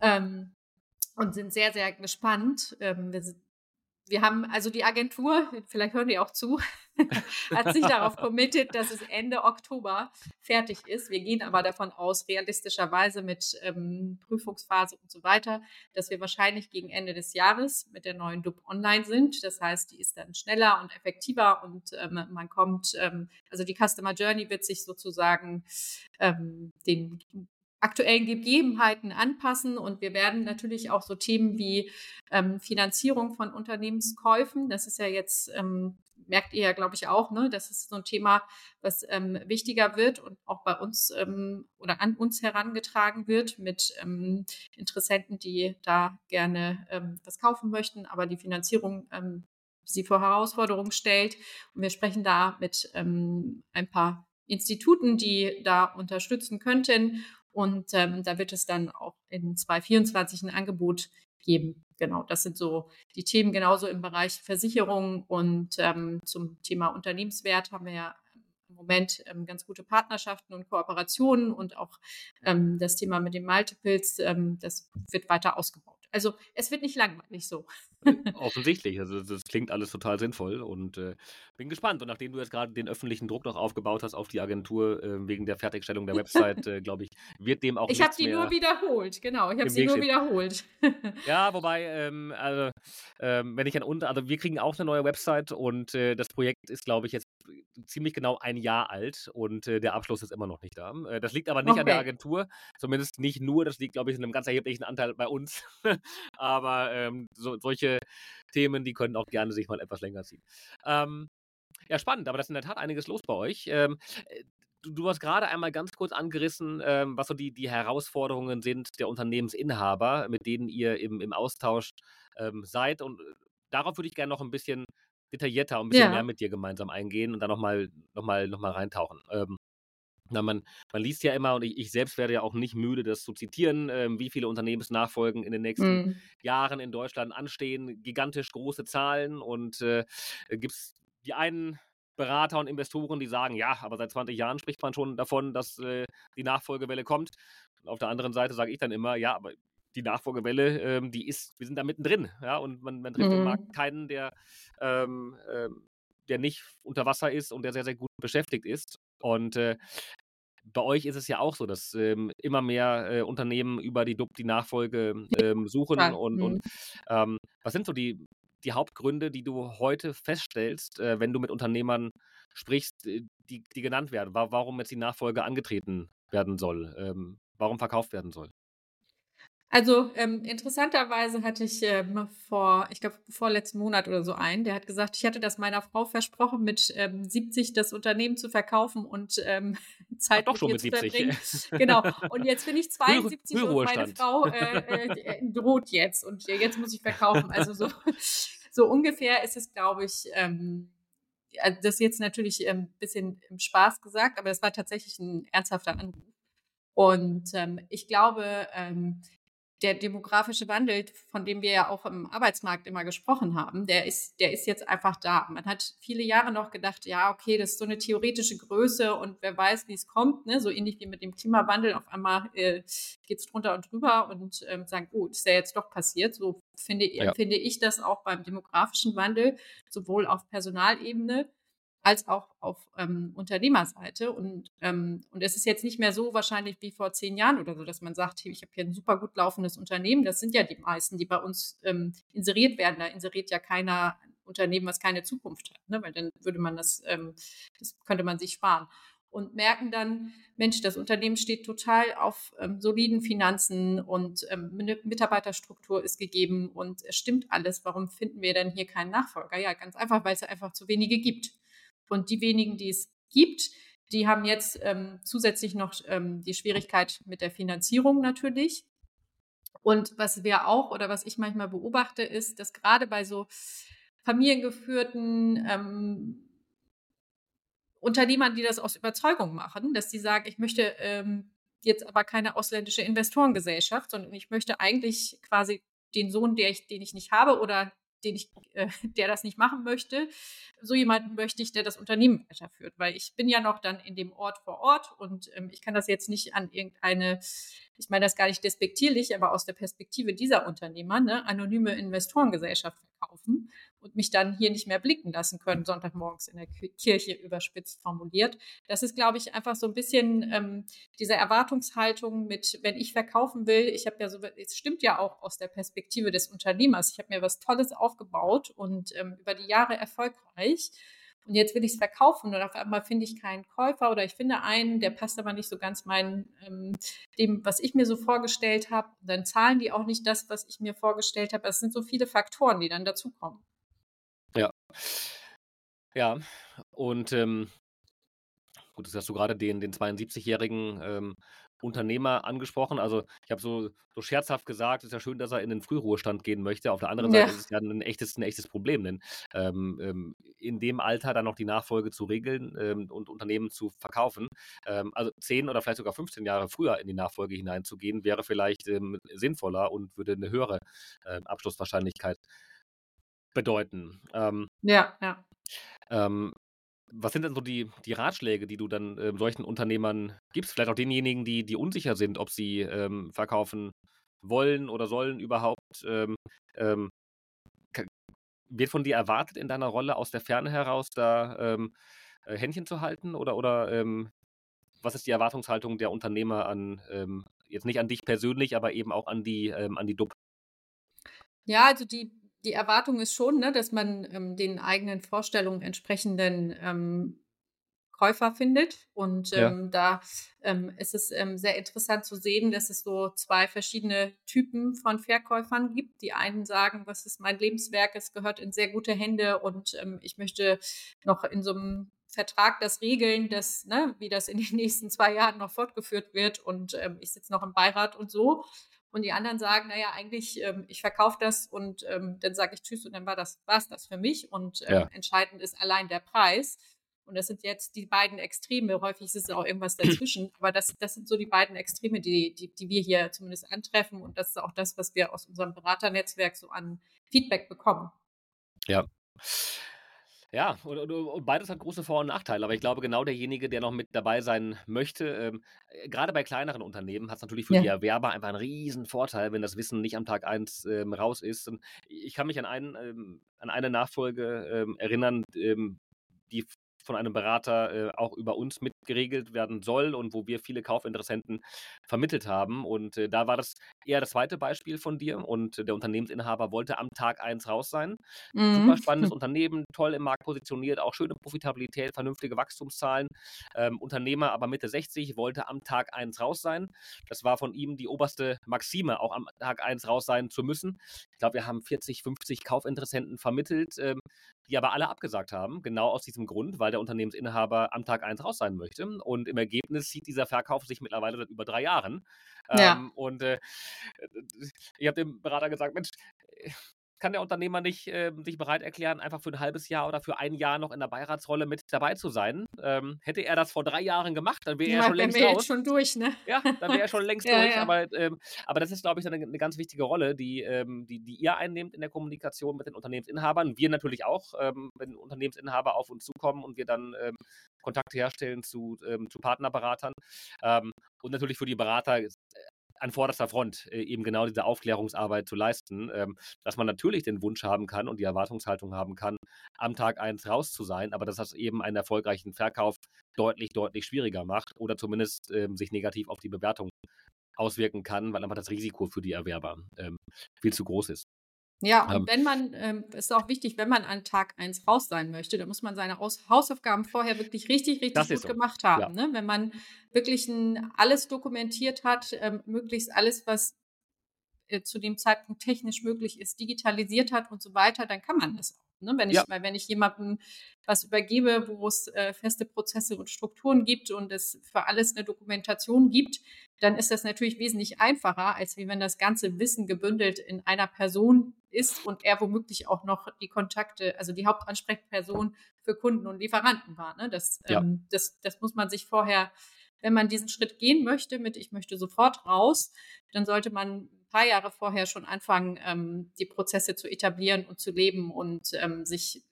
Ähm, und sind sehr, sehr gespannt. Ähm, wir wir haben also die Agentur, vielleicht hören die auch zu, hat sich darauf committed, dass es Ende Oktober fertig ist. Wir gehen aber davon aus, realistischerweise mit ähm, Prüfungsphase und so weiter, dass wir wahrscheinlich gegen Ende des Jahres mit der neuen DUB online sind. Das heißt, die ist dann schneller und effektiver und ähm, man kommt, ähm, also die Customer Journey wird sich sozusagen ähm, den aktuellen Gegebenheiten anpassen. Und wir werden natürlich auch so Themen wie ähm, Finanzierung von Unternehmenskäufen, das ist ja jetzt, ähm, merkt ihr ja, glaube ich, auch, ne? das ist so ein Thema, was ähm, wichtiger wird und auch bei uns ähm, oder an uns herangetragen wird mit ähm, Interessenten, die da gerne ähm, was kaufen möchten, aber die Finanzierung sie vor Herausforderungen stellt. Und wir sprechen da mit ein paar Instituten, die da unterstützen könnten. Und ähm, da wird es dann auch in 2024 ein Angebot geben. Genau, das sind so die Themen genauso im Bereich Versicherung und ähm, zum Thema Unternehmenswert haben wir ja im Moment ähm, ganz gute Partnerschaften und Kooperationen und auch ähm, das Thema mit den Multiples, ähm, das wird weiter ausgebaut. Also es wird nicht langweilig so. Offensichtlich, also das klingt alles total sinnvoll und äh, bin gespannt. Und nachdem du jetzt gerade den öffentlichen Druck noch aufgebaut hast auf die Agentur äh, wegen der Fertigstellung der Website, äh, glaube ich, wird dem auch Ich habe die nur wiederholt, genau. Ich habe sie nur wiederholt. ja, wobei, ähm, also ähm, wenn ich an unter, also wir kriegen auch eine neue Website und äh, das Projekt ist, glaube ich, jetzt ziemlich genau ein Jahr alt und äh, der Abschluss ist immer noch nicht da. Äh, das liegt aber nicht okay. an der Agentur, zumindest nicht nur, das liegt, glaube ich, in einem ganz erheblichen Anteil bei uns. aber ähm, so, solche Themen, die können auch gerne sich mal etwas länger ziehen. Ähm, ja, spannend, aber das ist in der Tat einiges los bei euch. Ähm, äh, du, du, hast gerade einmal ganz kurz angerissen, ähm, was so die, die Herausforderungen sind der Unternehmensinhaber, mit denen ihr im, im Austausch ähm, seid. Und äh, darauf würde ich gerne noch ein bisschen detaillierter und ein bisschen ja. mehr mit dir gemeinsam eingehen und dann nochmal noch mal, noch mal reintauchen. Ähm, na, man, man liest ja immer, und ich, ich, selbst werde ja auch nicht müde, das zu zitieren, ähm, wie viele Unternehmensnachfolgen in den nächsten mhm. Jahren in Deutschland anstehen. Gigantisch große Zahlen und äh, gibt es die einen Berater und Investoren, die sagen, ja, aber seit 20 Jahren spricht man schon davon, dass äh, die Nachfolgewelle kommt. Und auf der anderen Seite sage ich dann immer, ja, aber die Nachfolgewelle, ähm, die ist, wir sind da mittendrin, ja, und man, man trifft mhm. im Markt keinen, der, ähm, ähm, der nicht unter Wasser ist und der sehr, sehr gut beschäftigt ist. Und äh, bei euch ist es ja auch so, dass ähm, immer mehr äh, Unternehmen über die DUB die Nachfolge ähm, suchen. Ja. Und, Mhm. und ähm, was sind so die, die Hauptgründe, die du heute feststellst, äh, wenn du mit Unternehmern sprichst, äh, die, die genannt werden? Wa- Warum jetzt die Nachfolge angetreten werden soll? Ähm, warum verkauft werden soll? Also ähm, interessanterweise hatte ich ähm, vor, ich glaube, vorletzten Monat oder so einen, der hat gesagt, ich hatte das meiner Frau versprochen, mit ähm, 70 das Unternehmen zu verkaufen und ähm, Zeit doch mit mit zu 70. verbringen. Genau. Und jetzt bin ich 72 und meine. Frau äh, äh, droht jetzt und jetzt muss ich verkaufen. Also so, so ungefähr ist es, glaube ich. Ähm, also das ist jetzt natürlich ein ähm, bisschen im Spaß gesagt, aber das war tatsächlich ein ernsthafter Anruf. Und ähm, ich glaube, ähm, der demografische Wandel, von dem wir ja auch im Arbeitsmarkt immer gesprochen haben, der ist, der ist jetzt einfach da. Man hat viele Jahre noch gedacht, ja, okay, das ist so eine theoretische Größe und wer weiß, wie es kommt, ne? so ähnlich wie mit dem Klimawandel. Auf einmal äh, geht es drunter und drüber und ähm, sagen, gut, oh, ist ja jetzt doch passiert. So finde, ja. finde ich das auch beim demografischen Wandel, sowohl auf Personalebene als auch auf ähm, Unternehmerseite. Und, ähm, und es ist jetzt nicht mehr so wahrscheinlich wie vor zehn Jahren oder so, dass man sagt, ich habe hier ein super gut laufendes Unternehmen. Das sind ja die meisten, die bei uns ähm, inseriert werden. Da inseriert ja keiner Unternehmen, was keine Zukunft hat, ne? weil dann würde man das, ähm, das könnte man sich sparen. Und merken dann, Mensch, das Unternehmen steht total auf ähm, soliden Finanzen und ähm, Mitarbeiterstruktur ist gegeben und es stimmt alles. Warum finden wir denn hier keinen Nachfolger? Ja, ganz einfach, weil es einfach zu wenige gibt. Und die wenigen, die es gibt, die haben jetzt ähm, zusätzlich noch ähm, die Schwierigkeit mit der Finanzierung natürlich. Und was wir auch oder was ich manchmal beobachte, ist, dass gerade bei so familiengeführten ähm, Unternehmern, die das aus Überzeugung machen, dass sie sagen, ich möchte ähm, jetzt aber keine ausländische Investorengesellschaft, sondern ich möchte eigentlich quasi den Sohn, der ich, den ich nicht habe oder den ich, äh, der das nicht machen möchte, so jemanden möchte ich, der das Unternehmen weiterführt, weil ich bin ja noch dann in dem Ort vor Ort und ähm, ich kann das jetzt nicht an irgendeine, ich meine das gar nicht despektierlich, aber aus der Perspektive dieser Unternehmer, ne, anonyme Investorengesellschaft verkaufen und mich dann hier nicht mehr blicken lassen können, Sonntagmorgens in der Kirche überspitzt formuliert. Das ist, glaube ich, einfach so ein bisschen ähm, diese Erwartungshaltung mit, wenn ich verkaufen will, ich habe ja so, es stimmt ja auch aus der Perspektive des Unternehmers, ich habe mir was Tolles aufgebaut und ähm, über die Jahre erfolgreich. Und jetzt will ich es verkaufen und auf einmal finde ich keinen Käufer oder ich finde einen, der passt aber nicht so ganz mein, ähm, dem, was ich mir so vorgestellt habe. Dann zahlen die auch nicht das, was ich mir vorgestellt habe. Es sind so viele Faktoren, die dann dazukommen. Ja. Und ähm, gut, das hast du gerade den, den 72-jährigen ähm, Unternehmer angesprochen. Also ich habe so, so scherzhaft gesagt, es ist ja schön, dass er in den Frühruhestand gehen möchte. Auf der anderen Seite Ja. ist es ja ein echtes, ein echtes Problem, denn ähm, ähm, in dem Alter dann noch die Nachfolge zu regeln ähm, und Unternehmen zu verkaufen, ähm, also 10 oder vielleicht sogar 15 Jahre früher in die Nachfolge hineinzugehen, wäre vielleicht ähm, sinnvoller und würde eine höhere ähm, Abschlusswahrscheinlichkeit bedeuten. Ähm, Ja, ja. ähm, was sind denn so die, die Ratschläge, die du dann ähm, solchen Unternehmern gibst? Vielleicht auch denjenigen, die, die unsicher sind, ob sie ähm, verkaufen wollen oder sollen überhaupt. Ähm, ähm, wird von dir erwartet, in deiner Rolle aus der Ferne heraus da ähm, äh, Händchen zu halten? Oder, oder ähm, was ist die Erwartungshaltung der Unternehmer an, ähm, jetzt nicht an dich persönlich, aber eben auch an die, ähm, an die DUB? Ja, also die, die Erwartung ist schon, ne, dass man ähm, den eigenen Vorstellungen entsprechenden ähm, Käufer findet. Und Ja. ähm, da ähm, ist es ähm, sehr interessant zu sehen, dass es so zwei verschiedene Typen von Verkäufern gibt. Die einen sagen, was ist mein Lebenswerk, es gehört in sehr gute Hände und ähm, ich möchte noch in so einem Vertrag das regeln, dass, ne, wie das in den nächsten zwei Jahren noch fortgeführt wird und ähm, ich sitze noch im Beirat und so. Und die anderen sagen, naja, eigentlich, ähm, ich verkaufe das und ähm, dann sage ich Tschüss und dann war das, war es das für mich. Und ähm, Ja. entscheidend ist allein der Preis. Und das sind jetzt die beiden Extreme. Häufig ist es auch irgendwas dazwischen. Aber das, das sind so die beiden Extreme, die, die, die wir hier zumindest antreffen. Und das ist auch das, was wir aus unserem Beraternetzwerk so an Feedback bekommen. Ja. Ja, und, und, und beides hat große Vor- und Nachteile, aber ich glaube, genau derjenige, der noch mit dabei sein möchte, ähm, äh, gerade bei kleineren Unternehmen hat es natürlich für Ja. die Erwerber einfach einen riesen Vorteil, wenn das Wissen nicht am Tag eins ähm, raus ist. Und ich kann mich an, einen, ähm, an eine Nachfolge ähm, erinnern, ähm, die von einem Berater äh, auch über uns mitgeregelt werden soll und wo wir viele Kaufinteressenten vermittelt haben. Und äh, da war das eher das zweite Beispiel von dir. Und der Unternehmensinhaber wollte am Tag eins raus sein. Mhm. Super spannendes Unternehmen, toll im Markt positioniert, auch schöne Profitabilität, vernünftige Wachstumszahlen. Ähm, Unternehmer aber Mitte 60 wollte am Tag eins raus sein. Das war von ihm die oberste Maxime, auch am Tag eins raus sein zu müssen. Ich glaube, wir haben 40, 50 Kaufinteressenten vermittelt. Ähm, die aber alle abgesagt haben, genau aus diesem Grund, weil der Unternehmensinhaber am Tag 1 raus sein möchte. Und im Ergebnis sieht dieser Verkauf sich mittlerweile seit über drei Jahren. Ja. Ähm, und äh, ich habe dem Berater gesagt, Mensch, kann der Unternehmer nicht äh, sich bereit erklären, einfach für ein halbes Jahr oder für ein Jahr noch in der Beiratsrolle mit dabei zu sein. Ähm, hätte er das vor drei Jahren gemacht, dann wäre ja, er schon längst raus. schon durch, ne? Ja, dann wäre er schon längst ja, durch. Ja. Aber, ähm, aber das ist, glaube ich, eine, eine, ganz wichtige Rolle, die, ähm, die, die ihr einnehmt in der Kommunikation mit den Unternehmensinhabern. Wir natürlich auch, ähm, wenn Unternehmensinhaber auf uns zukommen und wir dann ähm, Kontakte herstellen zu, ähm, zu Partnerberatern. Und natürlich für die Berater an vorderster Front äh, eben genau diese Aufklärungsarbeit zu leisten, ähm, dass man natürlich den Wunsch haben kann und die Erwartungshaltung haben kann, am Tag eins raus zu sein, aber dass das eben einen erfolgreichen Verkauf deutlich, deutlich schwieriger macht oder zumindest ähm, sich negativ auf die Bewertung auswirken kann, weil einfach das Risiko für die Erwerber ähm, viel zu groß ist. Ja, und ähm, wenn man, ähm, ist auch wichtig, wenn man an Tag 1 raus sein möchte, dann muss man seine Haus Hausaufgaben vorher wirklich richtig, richtig gut so. gemacht haben. Ja. Ne? Wenn man wirklich ein, alles dokumentiert hat, ähm, möglichst alles, was äh, zu dem Zeitpunkt technisch möglich ist, digitalisiert hat und so weiter, dann kann man das auch. Ne? Wenn ich, ja. weil wenn ich jemandem was übergebe, wo es äh, feste Prozesse und Strukturen gibt und es für alles eine Dokumentation gibt, dann ist das natürlich wesentlich einfacher, als wie wenn das ganze Wissen gebündelt in einer Person ist und er womöglich auch noch die Kontakte, also die Hauptansprechperson für Kunden und Lieferanten war. Ne? Das, ja. ähm, das, das muss man sich vorher, wenn man diesen Schritt gehen möchte, mit ich möchte sofort raus, dann sollte man paar Jahre vorher schon anfangen, ähm, die Prozesse zu etablieren und zu leben und ähm, sich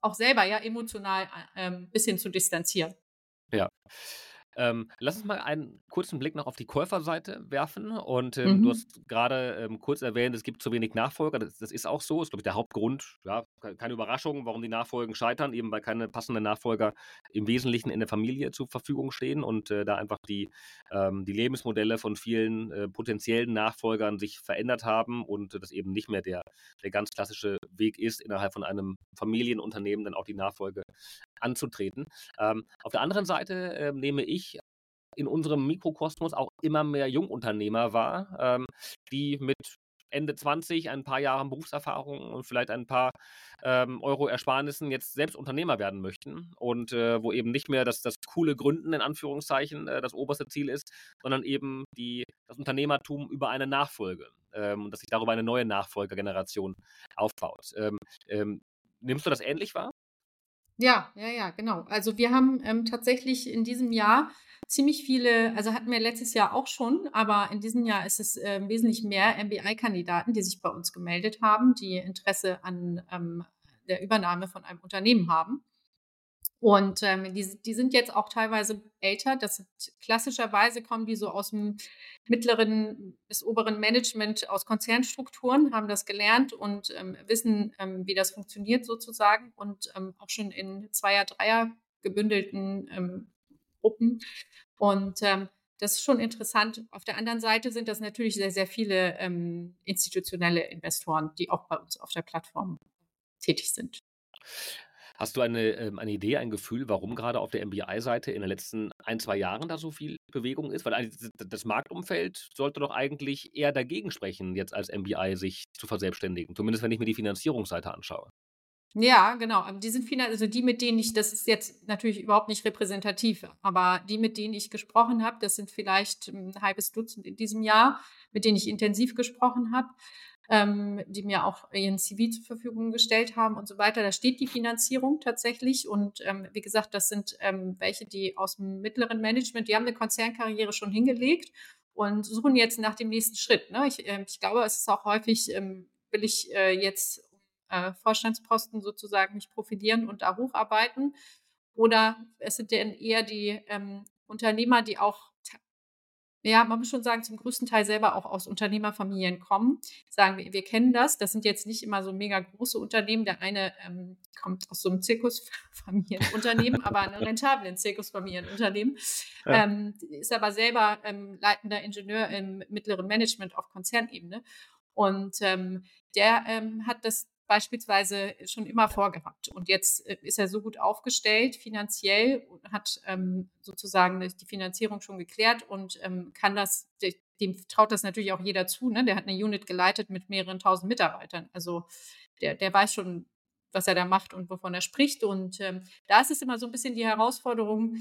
auch selber ja emotional ein ähm, bisschen zu distanzieren. Ja. Ähm, lass uns mal einen kurzen Blick noch auf die Käuferseite werfen. Und ähm, mhm. du hast gerade ähm, kurz erwähnt, es gibt zu wenig Nachfolger. Das, das ist auch so. Das ist, glaube ich, der Hauptgrund. Ja, keine Überraschung, warum die Nachfolgen scheitern, eben weil keine passenden Nachfolger im Wesentlichen in der Familie zur Verfügung stehen und äh, da einfach die, ähm, die Lebensmodelle von vielen äh, potenziellen Nachfolgern sich verändert haben und das eben nicht mehr der, der ganz klassische Weg ist, innerhalb von einem Familienunternehmen dann auch die Nachfolge anzutreten. Ähm, auf der anderen Seite äh, nehme ich in unserem Mikrokosmos auch immer mehr Jungunternehmer wahr, ähm, die mit Ende 20, ein paar Jahren Berufserfahrung und vielleicht ein paar ähm, Euro Ersparnissen jetzt selbst Unternehmer werden möchten und äh, wo eben nicht mehr das, das coole Gründen in Anführungszeichen äh, das oberste Ziel ist, sondern eben die, das Unternehmertum über eine Nachfolge ähm, und dass sich darüber eine neue Nachfolgergeneration aufbaut. Ähm, ähm nimmst du das ähnlich wahr? Ja, ja, ja, genau. Also wir haben ähm, tatsächlich in diesem Jahr ziemlich viele, also hatten wir letztes Jahr auch schon, aber in diesem Jahr ist es äh, wesentlich mehr MBI-Kandidaten, die sich bei uns gemeldet haben, die Interesse an ähm, der Übernahme von einem Unternehmen haben. Und ähm, die, die sind jetzt auch teilweise älter. Das sind, klassischerweise kommen die so aus dem mittleren bis oberen Management, aus Konzernstrukturen, haben das gelernt und ähm, wissen, ähm, wie das funktioniert sozusagen und ähm, auch schon in Zweier-, Dreier gebündelten ähm, Gruppen. Und ähm, das ist schon interessant. Auf der anderen Seite sind das natürlich sehr, sehr viele ähm, institutionelle Investoren, die auch bei uns auf der Plattform tätig sind. Hast du eine, ähm, eine Idee, ein Gefühl, warum gerade auf der MBI-Seite in den letzten ein, zwei Jahren da so viel Bewegung ist? Weil das Marktumfeld sollte doch eigentlich eher dagegen sprechen, jetzt als MBI sich zu verselbstständigen. Zumindest wenn ich mir die Finanzierungsseite anschaue. Ja, genau. Die sind final, also die, mit denen ich, das ist jetzt natürlich überhaupt nicht repräsentativ, aber die, mit denen ich gesprochen habe, das sind vielleicht ein halbes Dutzend in diesem Jahr, mit denen ich intensiv gesprochen habe ähm, die mir auch ihren CV zur Verfügung gestellt haben und so weiter. Da steht die Finanzierung tatsächlich. Und ähm, wie gesagt, das sind ähm, welche, die aus dem mittleren Management, die haben eine Konzernkarriere schon hingelegt und suchen jetzt nach dem nächsten Schritt. Ne? Ich, äh, ich glaube, es ist auch häufig, ähm, will ich äh, jetzt äh, Vorstandsposten sozusagen mich profilieren und da hocharbeiten. Oder es sind dann eher die ähm, Unternehmer, die auch ja, man muss schon sagen, zum größten Teil selber auch aus Unternehmerfamilien kommen. Sagen wir, wir kennen das. Das sind jetzt nicht immer so mega große Unternehmen. Der eine ähm, kommt aus so einem Zirkusfamilienunternehmen, aber einem rentablen Zirkusfamilienunternehmen. Ja. Ähm, ist aber selber ähm, leitender Ingenieur im mittleren Management auf Konzernebene. Und ähm, der ähm, hat das beispielsweise schon immer vorgehabt. Und jetzt äh, ist er so gut aufgestellt finanziell und hat ähm, sozusagen die Finanzierung schon geklärt und ähm, kann das, dem traut das natürlich auch jeder zu. Ne? Der hat eine Unit geleitet mit mehreren tausend Mitarbeitern. Also der, der weiß schon, was er da macht und wovon er spricht. Und ähm, da ist es immer so ein bisschen die Herausforderung,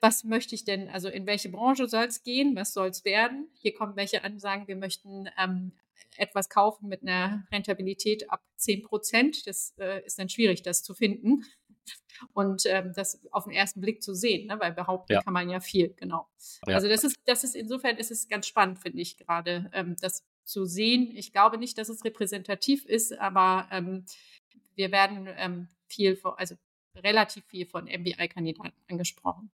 was möchte ich denn, also in welche Branche soll es gehen, was soll es werden? Hier kommen welche an, sagen, wir möchten ähm, etwas kaufen mit einer Rentabilität ab 10 Prozent. Das äh, ist dann schwierig, das zu finden und ähm, das auf den ersten Blick zu sehen, ne? weil behaupten ja. kann man ja viel, genau. Ja. Also das ist, das ist insofern ist es ganz spannend, finde ich gerade, ähm, das zu sehen. Ich glaube nicht, dass es repräsentativ ist, aber ähm, wir werden ähm, viel, also relativ viel von MBI-Kandidaten angesprochen.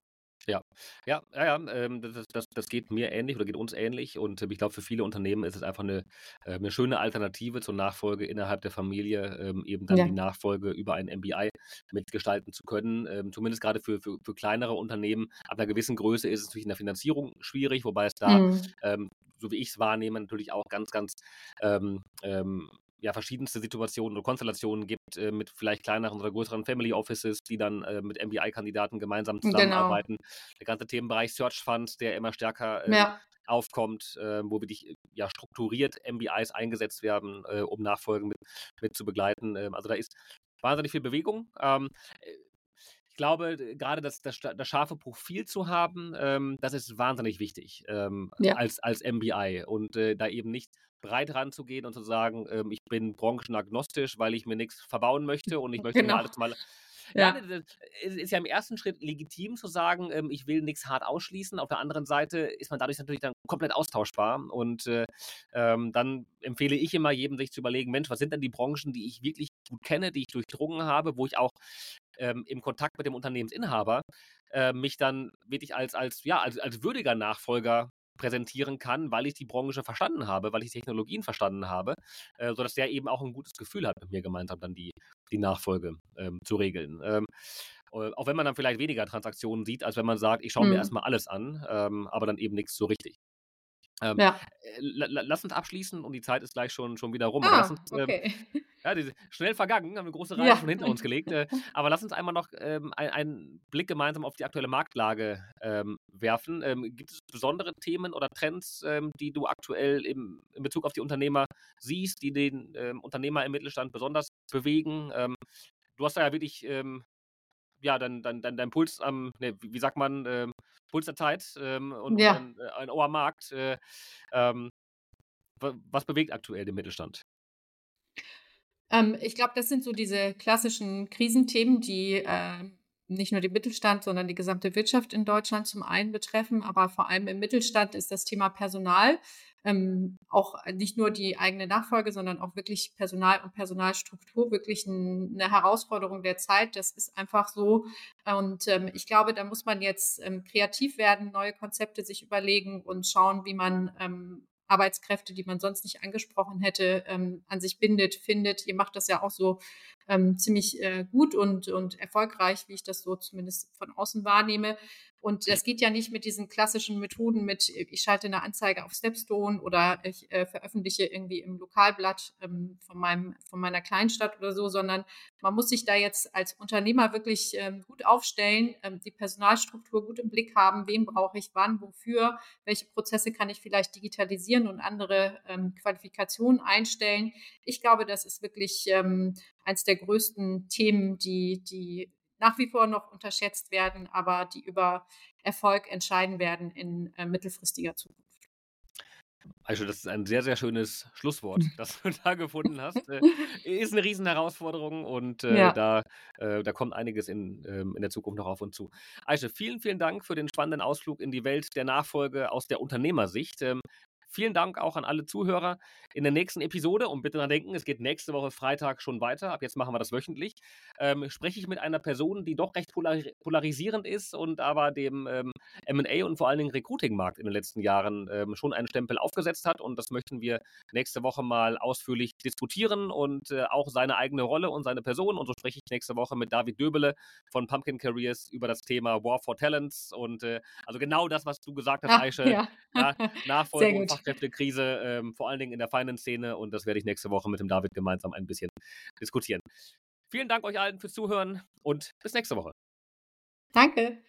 Ja, ja, ja, ja ähm, das, das, das geht mir ähnlich oder geht uns ähnlich. Und ähm, ich glaube, für viele Unternehmen ist es einfach eine, äh, eine schöne Alternative zur Nachfolge innerhalb der Familie, ähm, eben dann Ja. die Nachfolge über ein MBI mitgestalten zu können. Ähm, zumindest gerade für, für, für kleinere Unternehmen. Ab einer gewissen Größe ist es natürlich in der Finanzierung schwierig, wobei es da, Mhm. ähm, so wie ich es wahrnehme, natürlich auch ganz, ganz ähm, ähm, ja, verschiedenste Situationen oder Konstellationen gibt äh, mit vielleicht kleineren oder größeren Family Offices, die dann äh, mit MBI-Kandidaten gemeinsam zusammenarbeiten. Genau. Der ganze Themenbereich Search Fund, der immer stärker äh, ja. aufkommt, ähm, wo wirklich äh, ja, strukturiert MBIs eingesetzt werden, äh, um Nachfolgen mit, mit zu begleiten. Ähm, also da ist wahnsinnig viel Bewegung. Ähm, äh, ich glaube, gerade das, das, das, scharfe Profil zu haben, ähm, das ist wahnsinnig wichtig ähm, ja. als, als MBI und äh, da eben nicht breit ranzugehen und zu sagen, ähm, ich bin branchenagnostisch, weil ich mir nichts verbauen möchte und ich möchte genau. alles mal. Ja. ja, es ist ja im ersten Schritt legitim zu sagen, ähm, ich will nichts hart ausschließen. Auf der anderen Seite ist man dadurch natürlich dann komplett austauschbar. Und äh, ähm, dann empfehle ich immer jedem, sich zu überlegen, Mensch, was sind denn die Branchen, die ich wirklich gut kenne, die ich durchdrungen habe, wo ich auch ähm, im Kontakt mit dem Unternehmensinhaber äh, mich dann wirklich als, als, ja, als, als würdiger Nachfolger präsentieren kann, weil ich die Branche verstanden habe, weil ich Technologien verstanden habe, äh, sodass der eben auch ein gutes Gefühl hat, mit mir gemeinsam dann die, die Nachfolge ähm, zu regeln. Ähm, äh, auch wenn man dann vielleicht weniger Transaktionen sieht, als wenn man sagt, ich schaue mhm. mir erstmal alles an, ähm, aber dann eben nichts so richtig. Ähm, ja. Äh, lass uns abschließen und die Zeit ist gleich schon, schon wieder rum. Ah, uns, ähm, okay. ja, die, schnell vergangen, haben eine große Reihe ja. schon hinter uns gelegt. Äh, aber lass uns einmal noch ähm, ein, einen Blick gemeinsam auf die aktuelle Marktlage ähm, werfen. Ähm, gibt es besondere Themen oder Trends, ähm, die du aktuell im, in Bezug auf die Unternehmer siehst, die den Unternehmer im Mittelstand besonders bewegen? du hast da ja wirklich ja, dein, dein, dein, dein Puls am, ne, wie, sagt man, ähm, Puls der Zeit ähm, und ja. ein, äh, ein Ohr am Markt. Äh, ähm, was bewegt aktuell den Mittelstand? Ähm, ich glaube, das sind so diese klassischen Krisenthemen, die äh, nicht nur den Mittelstand, sondern die gesamte Wirtschaft in Deutschland zum einen betreffen, aber vor allem im Mittelstand ist das Thema Personal ähm, auch nicht nur die eigene Nachfolge, sondern auch wirklich Personal und Personalstruktur wirklich ein, eine Herausforderung der Zeit. Das ist einfach so. Und ähm, ich glaube, da muss man jetzt ähm, kreativ werden, neue Konzepte sich überlegen und schauen, wie man ähm, Arbeitskräfte, die man sonst nicht angesprochen hätte, ähm, an sich bindet, findet. Ihr macht das ja auch so ähm, ziemlich äh, gut und, und erfolgreich, wie ich das so zumindest von außen wahrnehme. Und das geht ja nicht mit diesen klassischen Methoden mit, ich schalte eine Anzeige auf Stepstone oder ich äh, veröffentliche irgendwie im Lokalblatt ähm, von, meinem, von meiner Kleinstadt oder so, sondern man muss sich da jetzt als Unternehmer wirklich ähm, gut aufstellen, ähm, die Personalstruktur gut im Blick haben, wen brauche ich wann, wofür, welche Prozesse kann ich vielleicht digitalisieren und andere ähm, Qualifikationen einstellen. Ich glaube, das ist wirklich ähm, eines der größten Themen, die, die nach wie vor noch unterschätzt werden, aber die über Erfolg entscheiden werden in äh, mittelfristiger Zukunft. Also das ist ein sehr, sehr schönes Schlusswort, das du da gefunden hast. Äh, ist eine riesen Herausforderung und äh, ja. da, äh, da kommt einiges in, ähm, in der Zukunft noch auf uns zu. Aische, vielen, vielen Dank für den spannenden Ausflug in die Welt der Nachfolge aus der Unternehmersicht. Ähm, Vielen Dank auch an alle Zuhörer. In der nächsten Episode, und bitte daran denken, es geht nächste Woche Freitag schon weiter, ab jetzt machen wir das wöchentlich, ähm, spreche ich mit einer Person, die doch recht polari polarisierend ist und aber dem ähm, MA und vor allen Dingen Recruiting-Markt in den letzten Jahren ähm, schon einen Stempel aufgesetzt hat. Und das möchten wir nächste Woche mal ausführlich diskutieren und äh, auch seine eigene Rolle und seine Person. Und so spreche ich nächste Woche mit David Döbele von Pumpkin Careers über das Thema War for Talents und äh, also genau das, was du gesagt hast, Ah, Aische. ja. Ja, gut. Fachkräftekrise, ähm, vor allen Dingen in der Finance-Szene und das werde ich nächste Woche mit dem David gemeinsam ein bisschen diskutieren. Vielen Dank euch allen fürs Zuhören und bis nächste Woche. Danke.